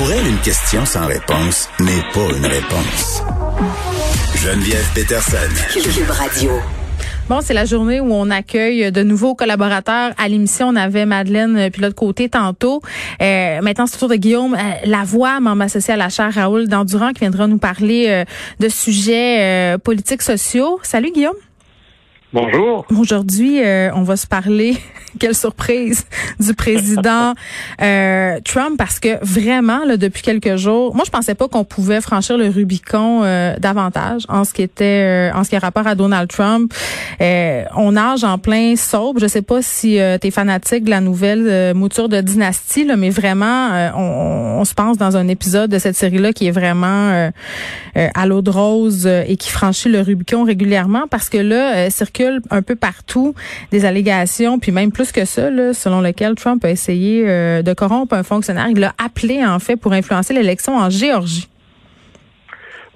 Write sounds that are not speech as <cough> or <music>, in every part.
Pour elle, une question sans réponse n'est pas une réponse. Geneviève Peterson. Cube Radio. Bon, c'est la journée où on accueille de nouveaux collaborateurs à l'émission. On avait Madeleine euh, puis l'autre côté tantôt. Euh, maintenant, c'est le tour de Guillaume euh, Lavoie, membre associé à la chaire Raoul Dandurand, qui viendra nous parler euh, de sujets politiques sociaux. Salut Guillaume. Bonjour. Aujourd'hui, euh, on va se parler, <laughs> quelle surprise, du président <laughs> euh, Trump parce que vraiment, là, depuis quelques jours, moi je pensais pas qu'on pouvait franchir le Rubicon euh, davantage en ce qui était, en ce qui a rapport à Donald Trump. on nage en plein sauve. Je sais pas si tu es fanatique de la nouvelle mouture de Dynastie, là, mais vraiment, on, on, se pense dans un épisode de cette série-là qui est vraiment à l'eau de rose et qui franchit le Rubicon régulièrement parce que là, circule un peu partout des allégations, puis même plus que ça, selon lequel Trump a essayé euh, de corrompre un fonctionnaire. Il l'a appelé, en fait, pour influencer l'élection en Géorgie.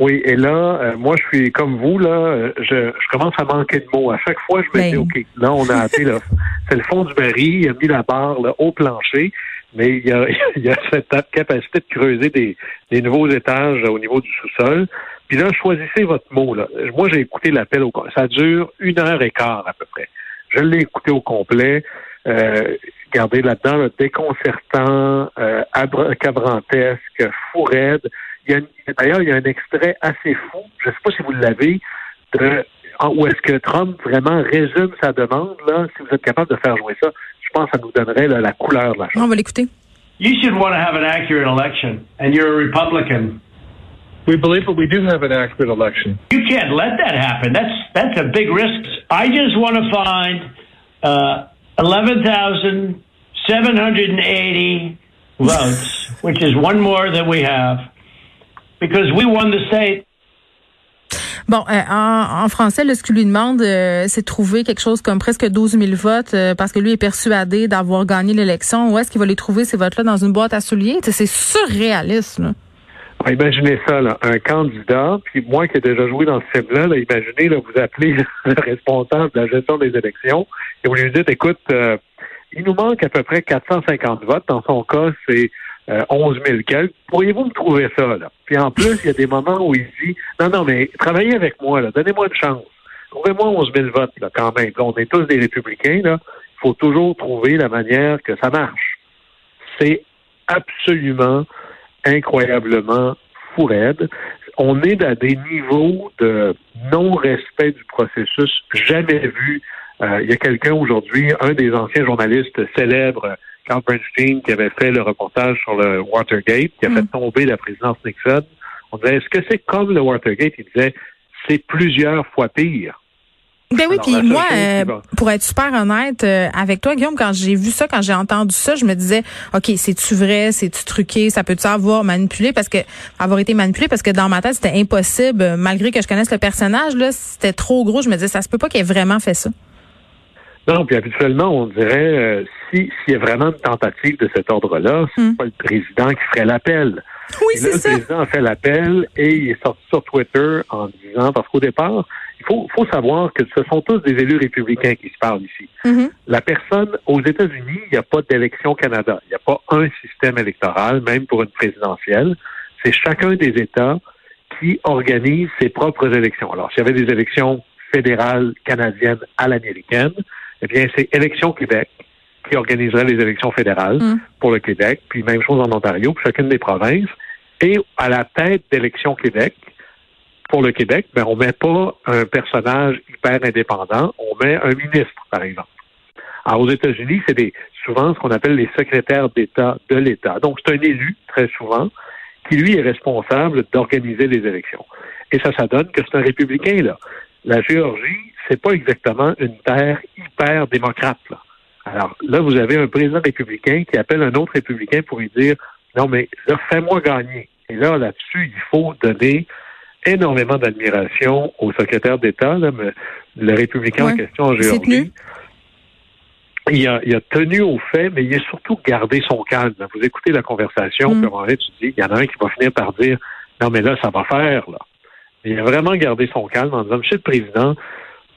Oui, et là, euh, moi, je suis comme vous, là, euh, je, commence à manquer de mots. À chaque fois, je me dis, ben. OK, là, on a appelé, là, c'est le fond du baril, il a mis la barre là, au plancher, mais il y a, <laughs> il y a cette capacité de creuser des, des nouveaux étages au niveau du sous-sol. Puis là, choisissez votre mot. Là. Moi, j'ai écouté l'appel au Ça dure une heure et quart à peu près. Je l'ai écouté au complet. Euh, regardez là-dedans, le déconcertant, euh, abracadabrantesque, fou raide. D'ailleurs, il y a un extrait assez fou, je ne sais pas si vous l'avez, de où est-ce que Trump vraiment résume sa demande. Là, si vous êtes capable de faire jouer ça, pense que ça nous donnerait la couleur de la chose. On va l'écouter. You should want to have an accurate election, and you're a Republican. We believe that we do have an accurate election. You can't let that happen. That's that's a big risk. I just want to find uh, eleven thousand seven hundred and eighty votes, which is one more than we have, because we won the state. Bon, euh, en, en, français, là, ce qu'il lui demande, euh, c'est de trouver quelque chose comme presque 12 000 votes euh, parce que lui est persuadé d'avoir gagné l'élection. Où est-ce qu'il va les trouver, ces votes-là, dans une boîte à souliers? C'est surréaliste. Là. Imaginez ça, là, un candidat, puis moi qui ai déjà joué dans ce film-là, imaginez, là, vous appelez <laughs> le responsable de la gestion des élections et vous lui dites, écoute, euh, il nous manque à peu près 450 votes. Dans son cas, c'est euh, 11 000 quelques. Pourriez-vous me trouver ça, là? Puis en plus, il y a des moments où il dit, non, non, mais travaillez avec moi, là, donnez-moi une chance. Trouvez-moi 11 000 votes, là, quand même. on est tous des républicains, là. Il faut toujours trouver la manière que ça marche. C'est absolument incroyablement fou On est à des niveaux de non-respect du processus jamais vus. Euh, il y a quelqu'un aujourd'hui, un des anciens journalistes célèbres, Carl Bernstein, qui avait fait le reportage sur le Watergate, qui a fait mm. tomber la présidence Nixon. On disait, est-ce que c'est comme le Watergate? Il disait, c'est plusieurs fois pire. Ben oui, puis moi, euh, pour être super honnête euh, avec toi, Guillaume, quand j'ai vu ça, quand j'ai entendu ça, je me disais, ok, c'est-tu vrai, c'est-tu truqué, ça peut-tu avoir manipulé? Parce que avoir été manipulé parce que dans ma tête c'était impossible, malgré que je connaisse le personnage là, c'était trop gros. Je me disais, ça se peut pas qu'il ait vraiment fait ça. Non, puis habituellement, on dirait euh, si s'il y a vraiment une tentative de cet ordre-là, c'est hmm. pas le président qui ferait l'appel. Oui, c'est ça. Le président a fait l'appel et il est sorti sur Twitter en disant, parce qu'au départ, il faut, faut savoir que ce sont tous des élus républicains qui se parlent ici. Mm-hmm. La personne, aux États-Unis, il n'y a pas d'élection Canada. Il n'y a pas un système électoral, même pour une présidentielle. C'est chacun des États qui organise ses propres élections. Alors, s'il y avait des élections fédérales canadiennes à l'américaine, eh bien, c'est Élection Québec qui organiserait les élections fédérales mm. pour le Québec, puis même chose en Ontario, pour chacune des provinces. Et à la tête d'Élection Québec, pour le Québec, ben, on met pas un personnage hyper indépendant, on met un ministre, par exemple. Alors, aux États-Unis, c'est des, souvent ce qu'on appelle les secrétaires d'État de l'État. Donc, c'est un élu, très souvent, qui, lui, est responsable d'organiser les élections. Et ça, ça donne que c'est un républicain, là. La Géorgie, c'est pas exactement une terre hyper démocrate, là. Alors, là, vous avez un président républicain qui appelle un autre républicain pour lui dire, non, mais là, fais-moi gagner. Et là, là-dessus, il faut donner énormément d'admiration au secrétaire d'État, le républicain en question en Géorgie. Il a, il a, tenu au fait, mais il a surtout gardé son calme. Vous écoutez la conversation, mm. puis tu dis, il y en a un qui va finir par dire, non, mais là, ça va faire, là. il a vraiment gardé son calme en disant, Monsieur le Président,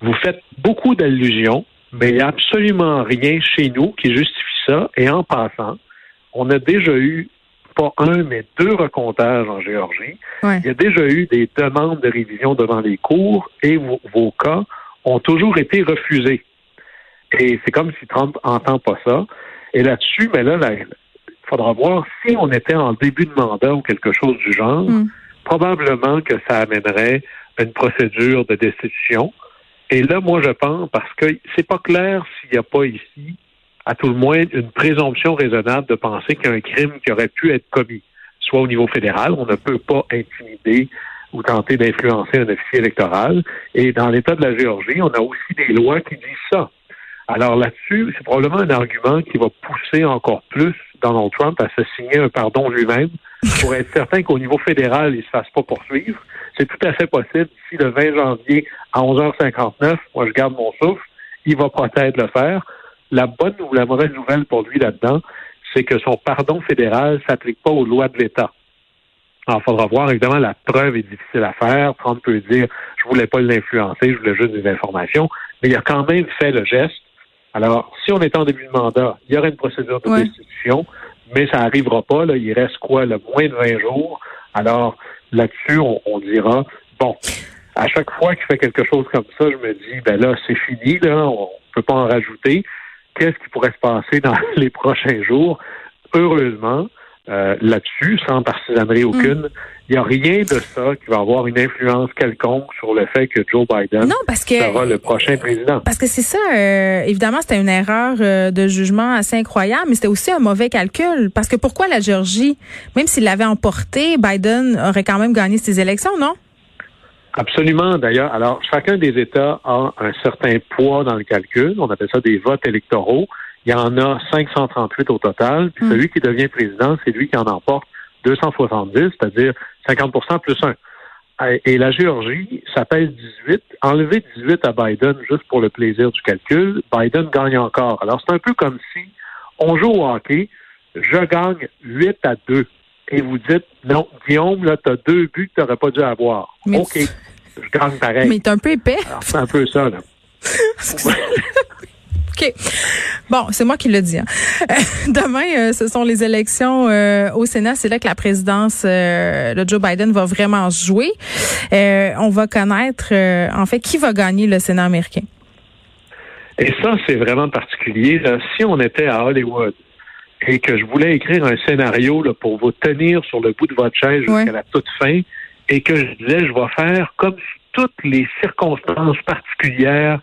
vous faites beaucoup d'allusions, mais il n'y a absolument rien chez nous qui justifie ça. Et en passant, on a déjà eu pas un, mais deux recomptages en Géorgie. Il y a déjà eu des demandes de révision devant les cours et vos, cas ont toujours été refusés. Et c'est comme si Trump entend pas ça. Et là-dessus, mais là, il faudra voir si on était en début de mandat ou quelque chose du genre, mm. probablement que ça amènerait une procédure de destitution. Et là, moi, je pense, parce que c'est pas clair s'il n'y a pas ici à tout le moins une présomption raisonnable de penser qu'un crime qui aurait pu être commis, soit au niveau fédéral, on ne peut pas intimider ou tenter d'influencer un officier électoral. Et dans l'État de la Géorgie, on a aussi des lois qui disent ça. Alors là-dessus, c'est probablement un argument qui va pousser encore plus Donald Trump à se signer un pardon lui-même pour être certain qu'au niveau fédéral, il ne se fasse pas poursuivre. C'est tout à fait possible. D'ici le 20 janvier à 11h59, moi je garde mon souffle, il va peut-être le faire. La bonne ou la mauvaise nouvelle pour lui là-dedans, c'est que son pardon fédéral s'applique pas aux lois de l'État. Alors, il faudra voir, évidemment, la preuve est difficile à faire. Trump peut dire, je voulais pas l'influencer, je voulais juste des informations, mais il a quand même fait le geste. Alors, si on est en début de mandat, il y aura une procédure de destitution, mais ça n'arrivera pas. Là, il reste quoi, le moins de 20 jours? Alors, là-dessus, on, on, dira, bon, à chaque fois qu'il fait quelque chose comme ça, je me dis, ben là, c'est fini, là, on peut pas en rajouter qu'est-ce qui pourrait se passer dans <laughs> les prochains jours? Heureusement, euh, là-dessus, sans partisanerie mm. aucune, il n'y a rien de ça qui va avoir une influence quelconque sur le fait que Joe Biden sera le prochain président. Parce que c'est ça, euh, évidemment, c'était une erreur euh, de jugement assez incroyable, mais c'était aussi un mauvais calcul. Parce que pourquoi la Géorgie, même s'il l'avait emporté, Biden aurait quand même gagné ses élections, non? Absolument, d'ailleurs. Alors, chacun des États a un certain poids dans le calcul. On appelle ça des votes électoraux. Il y en a 538 au total. Puis hmm. celui qui devient président, c'est lui qui en emporte 270, c'est-à-dire 50% plus 1. Et la Géorgie, ça pèse 18. Enlever 18 à Biden juste pour le plaisir du calcul, Biden gagne encore. Alors, c'est un peu comme si on joue au hockey, je gagne 8 à 2 et vous dites non, Guillaume, là, tu as deux buts que tu n'aurais pas dû avoir. OK. Je gagne pareil. Mais t'es un peu épais. C'est un peu ça, là. <laughs> OK. Bon, c'est moi qui le dis. Hein. <laughs> demain, euh, ce sont les élections euh, au Sénat. C'est là que la présidence de Joe Biden va vraiment jouer. on va connaître, en fait, qui va gagner le Sénat américain. Et ça, c'est vraiment particulier. Si on était à Hollywood, et que je voulais écrire un scénario là, pour vous tenir sur le bout de votre chaise jusqu'à la toute fin et que je disais, je vais faire comme si toutes les circonstances particulières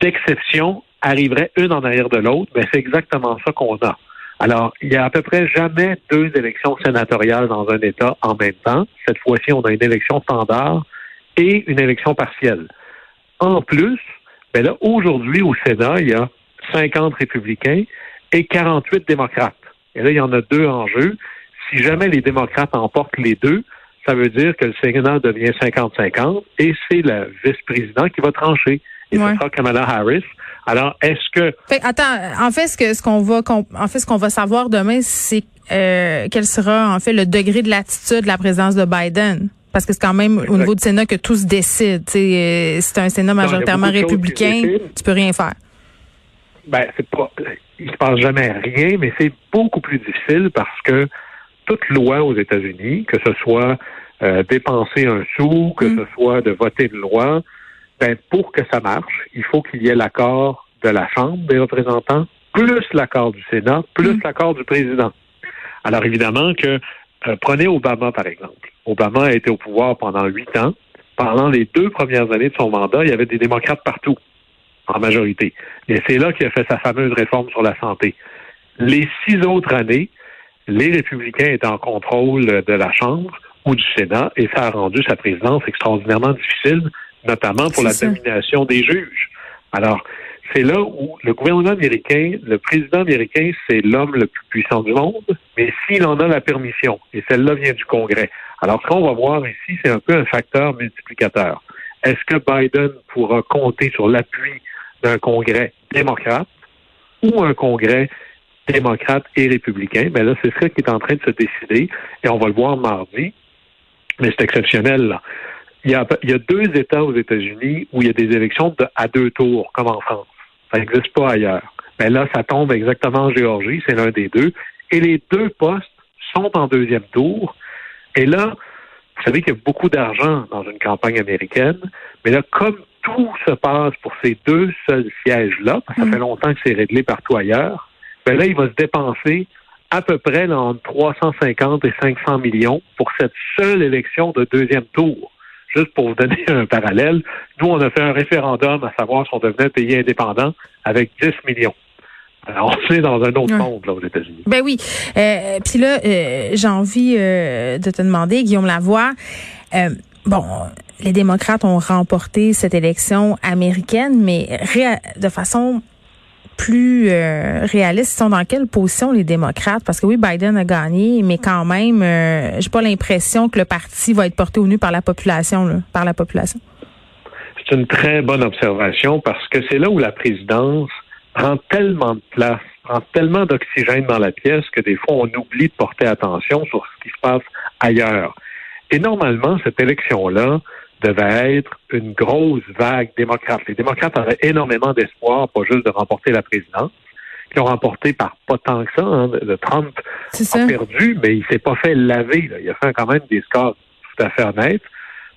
d'exception arriveraient une en arrière de l'autre, mais c'est exactement ça qu'on a. Alors, il y a à peu près jamais deux élections sénatoriales dans un État en même temps. Cette fois-ci, on a une élection standard et une élection partielle. En plus, ben là, aujourd'hui, au Sénat, il y a 50 républicains et 48 démocrates. Et là, il y en a deux en jeu. Si jamais les démocrates emportent les deux, ça veut dire que le Sénat devient 50-50 et c'est le vice-président qui va trancher. Et ce sera Kamala Harris. Alors, est-ce que... attends, en fait, ce que ce qu'on va en fait ce qu'on va savoir demain, c'est euh, quel sera en fait le degré de l'attitude de la présidence de Biden? Parce que c'est quand même au niveau du Sénat que tout se décide. Euh, c'est un Sénat majoritairement républicain, tu peux rien faire. Ben, c'est pas il se passe jamais rien, mais c'est beaucoup plus difficile parce que toute loi aux États-Unis, que ce soit euh, dépenser un sou, que mm. ce soit de voter une loi, ben, pour que ça marche, il faut qu'il y ait l'accord de la Chambre des représentants, plus l'accord du Sénat, plus mm. l'accord du président. Alors évidemment que euh, prenez Obama par exemple. Obama a été au pouvoir pendant huit ans. Pendant les deux premières années de son mandat, il y avait des démocrates partout en majorité. Et c'est là qu'il a fait sa fameuse réforme sur la santé. Les six autres années, les républicains étaient en contrôle de la Chambre ou du Sénat et ça a rendu sa présidence extraordinairement difficile, notamment pour la domination des juges. Alors, c'est là où le gouvernement américain, le président américain, c'est l'homme le plus puissant du monde, mais s'il en a la permission, et celle-là vient du Congrès. Alors, ce qu'on va voir ici, c'est un peu un facteur multiplicateur. Est-ce que Biden pourra compter sur l'appui d'un congrès démocrate ou un congrès démocrate et républicain, mais là, c'est ça qui est en train de se décider et on va le voir mardi. Mais c'est exceptionnel, là. Il y, a, il y a deux États aux États-Unis où il y a des élections à deux tours, comme en France. Ça n'existe pas ailleurs. Mais là, ça tombe exactement en Géorgie, c'est l'un des deux. Et les deux postes sont en deuxième tour. Et là, vous savez qu'il y a beaucoup d'argent dans une campagne américaine, mais là, comme tout se passe pour ces deux seuls sièges-là, ça mm. fait longtemps que c'est réglé partout ailleurs, ben là, il va se dépenser à peu près entre 350 et 500 millions pour cette seule élection de deuxième tour. Juste pour vous donner un parallèle, nous, on a fait un référendum à savoir si on devenait un pays indépendant avec 10 millions. Alors, on est dans un autre monde, là, aux États-Unis. Ben oui. Euh, Puis là, euh, j'ai envie euh, de te demander, Guillaume Lavoie, euh, bon, les démocrates ont remporté cette élection américaine, mais de façon plus euh, réaliste, ils sont dans quelle position les démocrates? Parce que oui, Biden a gagné, mais quand même, euh, j'ai pas l'impression que le parti va être porté au nu par la population, là, par la population. C'est une très bonne observation parce que c'est là où la présidence prend tellement de place, prend tellement d'oxygène dans la pièce que des fois on oublie de porter attention sur ce qui se passe ailleurs. Et normalement, cette élection-là, devait être une grosse vague démocrate. Les démocrates avaient énormément d'espoir, pas juste de remporter la présidence, qui ont remporté par pas tant que ça. Hein. Le Trump a perdu, mais il s'est pas fait laver. Il a fait quand même des scores tout à fait honnêtes.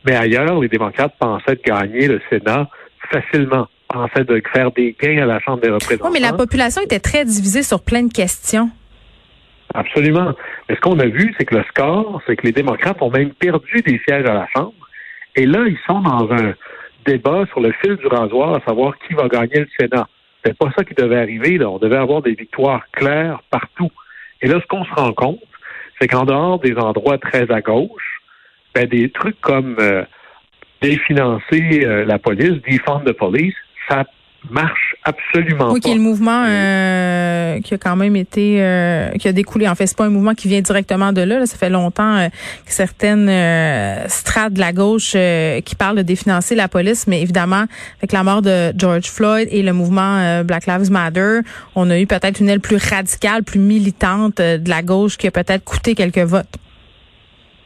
Mais ailleurs, les démocrates pensaient de gagner le Sénat facilement, pensaient de faire des gains à la Chambre des représentants. Oui, mais la population était très divisée sur plein de questions. Absolument. Mais ce qu'on a vu, c'est que le score, c'est que les démocrates ont même perdu des sièges à la Chambre et là, ils sont dans un débat sur le fil du rasoir à savoir qui va gagner le Sénat. C'est pas ça qui devait arriver. Là. On devait avoir des victoires claires partout. Et là, ce qu'on se rend compte, c'est qu'en dehors des endroits très à gauche, ben, des trucs comme euh, définancer euh, la police, défendre la police, ça marche absolument oui, pas. Oui, qui est le mouvement euh, qui a quand même été euh, qui a découlé. En fait, c'est pas un mouvement qui vient directement de là. Ça fait longtemps euh, que certaines strates de la gauche qui parlent de définancer la police, mais évidemment, avec la mort de George Floyd et le mouvement Black Lives Matter, on a eu peut-être une aile plus radicale, plus militante de la gauche qui a peut-être coûté quelques votes.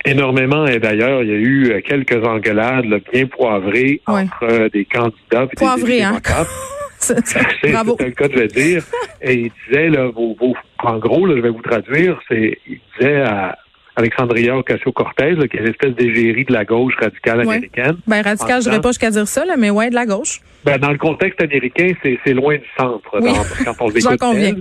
Énormément, et d'ailleurs, il y a eu quelques engueulades bien poivrées entre des candidats et des hein? <laughs> C'est le cas de le dire. Et il disait, là, vos, en gros, là, je vais vous traduire, c'est, il disait à Alexandria Ocasio-Cortez, qui est l'espèce d'égérie de la gauche radicale américaine. Ben, radicale, je dirais pas jusqu'à dire ça, là, mais ouais, de la gauche. Ben, dans le contexte américain, c'est loin du centre, quand on <laughs> l'écoute. conviens.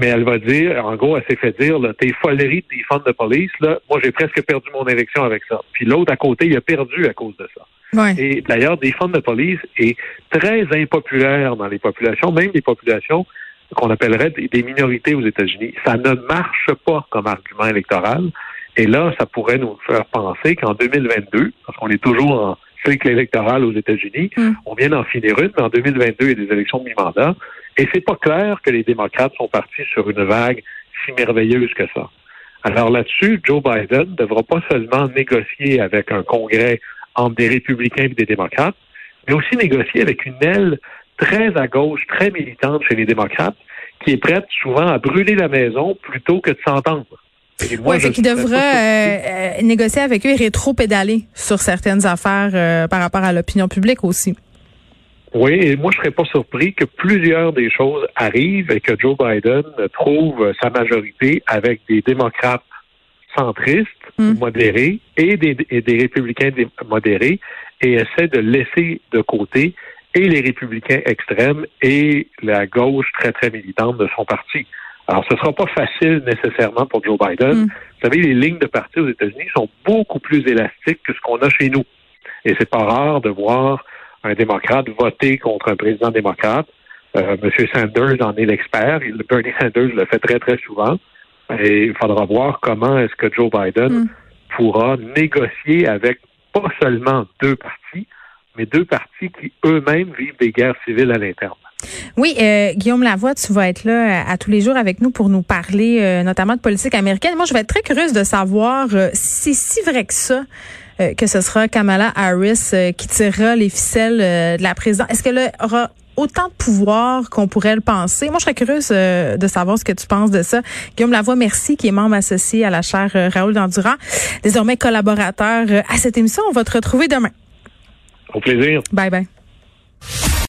Mais elle va dire, en gros, elle s'est fait dire, là, tes foleries, tes fans de police, là, moi, j'ai presque perdu mon élection avec ça. Puis l'autre à côté, il a perdu à cause de ça. Et d'ailleurs, des fonds de police est très impopulaire dans les populations, même des populations qu'on appellerait des minorités aux États-Unis. Ça ne marche pas comme argument électoral. Et là, ça pourrait nous faire penser qu'en 2022, parce qu'on est toujours en cycle électoral aux États-Unis, mm. on vient d'en finir une, mais en 2022, il y a des élections de mi-mandat. Et c'est pas clair que les démocrates sont partis sur une vague si merveilleuse que ça. Alors là-dessus, Joe Biden ne devra pas seulement négocier avec un Congrès entre des républicains et des démocrates, mais aussi négocier avec une aile très à gauche, très militante chez les démocrates, qui est prête souvent à brûler la maison plutôt que de s'entendre. Oui, fait qu'il devra euh, euh, négocier avec eux et rétro-pédaler sur certaines affaires euh, par rapport à l'opinion publique aussi. Oui, et moi, je serais pas surpris que plusieurs des choses arrivent et que Joe Biden trouve sa majorité avec des démocrates centristes, hmm. modérés, et des, des républicains modérés, et essaie de laisser de côté et les républicains extrêmes et la gauche très, très militante de son parti. Alors, ce ne sera pas facile nécessairement pour Joe Biden. Hmm. Vous savez, les lignes de parti aux États-Unis sont beaucoup plus élastiques que ce qu'on a chez nous. Et c'est pas rare de voir un démocrate voter contre un président démocrate. Euh, M. Sanders en est l'expert. Bernie Sanders le fait très, très souvent. Et il faudra voir comment est-ce que Joe Biden hmm. pourra négocier avec pas seulement deux partis, mais deux partis qui eux-mêmes vivent des guerres civiles à l'interne. Oui, euh, Guillaume Lavoie, tu vas être là à, tous les jours avec nous pour nous parler euh, notamment de politique américaine. Moi, je vais être très curieuse de savoir euh, si c'est si vrai que ça que ce sera Kamala Harris qui tirera les ficelles de la présidence. Est-ce qu'elle aura autant de pouvoir qu'on pourrait le penser? Moi, je serais curieuse de savoir ce que tu penses de ça. Guillaume Lavoie, merci, qui est membre associé à la chaire Raoul Dandurand, désormais collaborateur à cette émission. On va te retrouver demain. Au plaisir. Bye bye.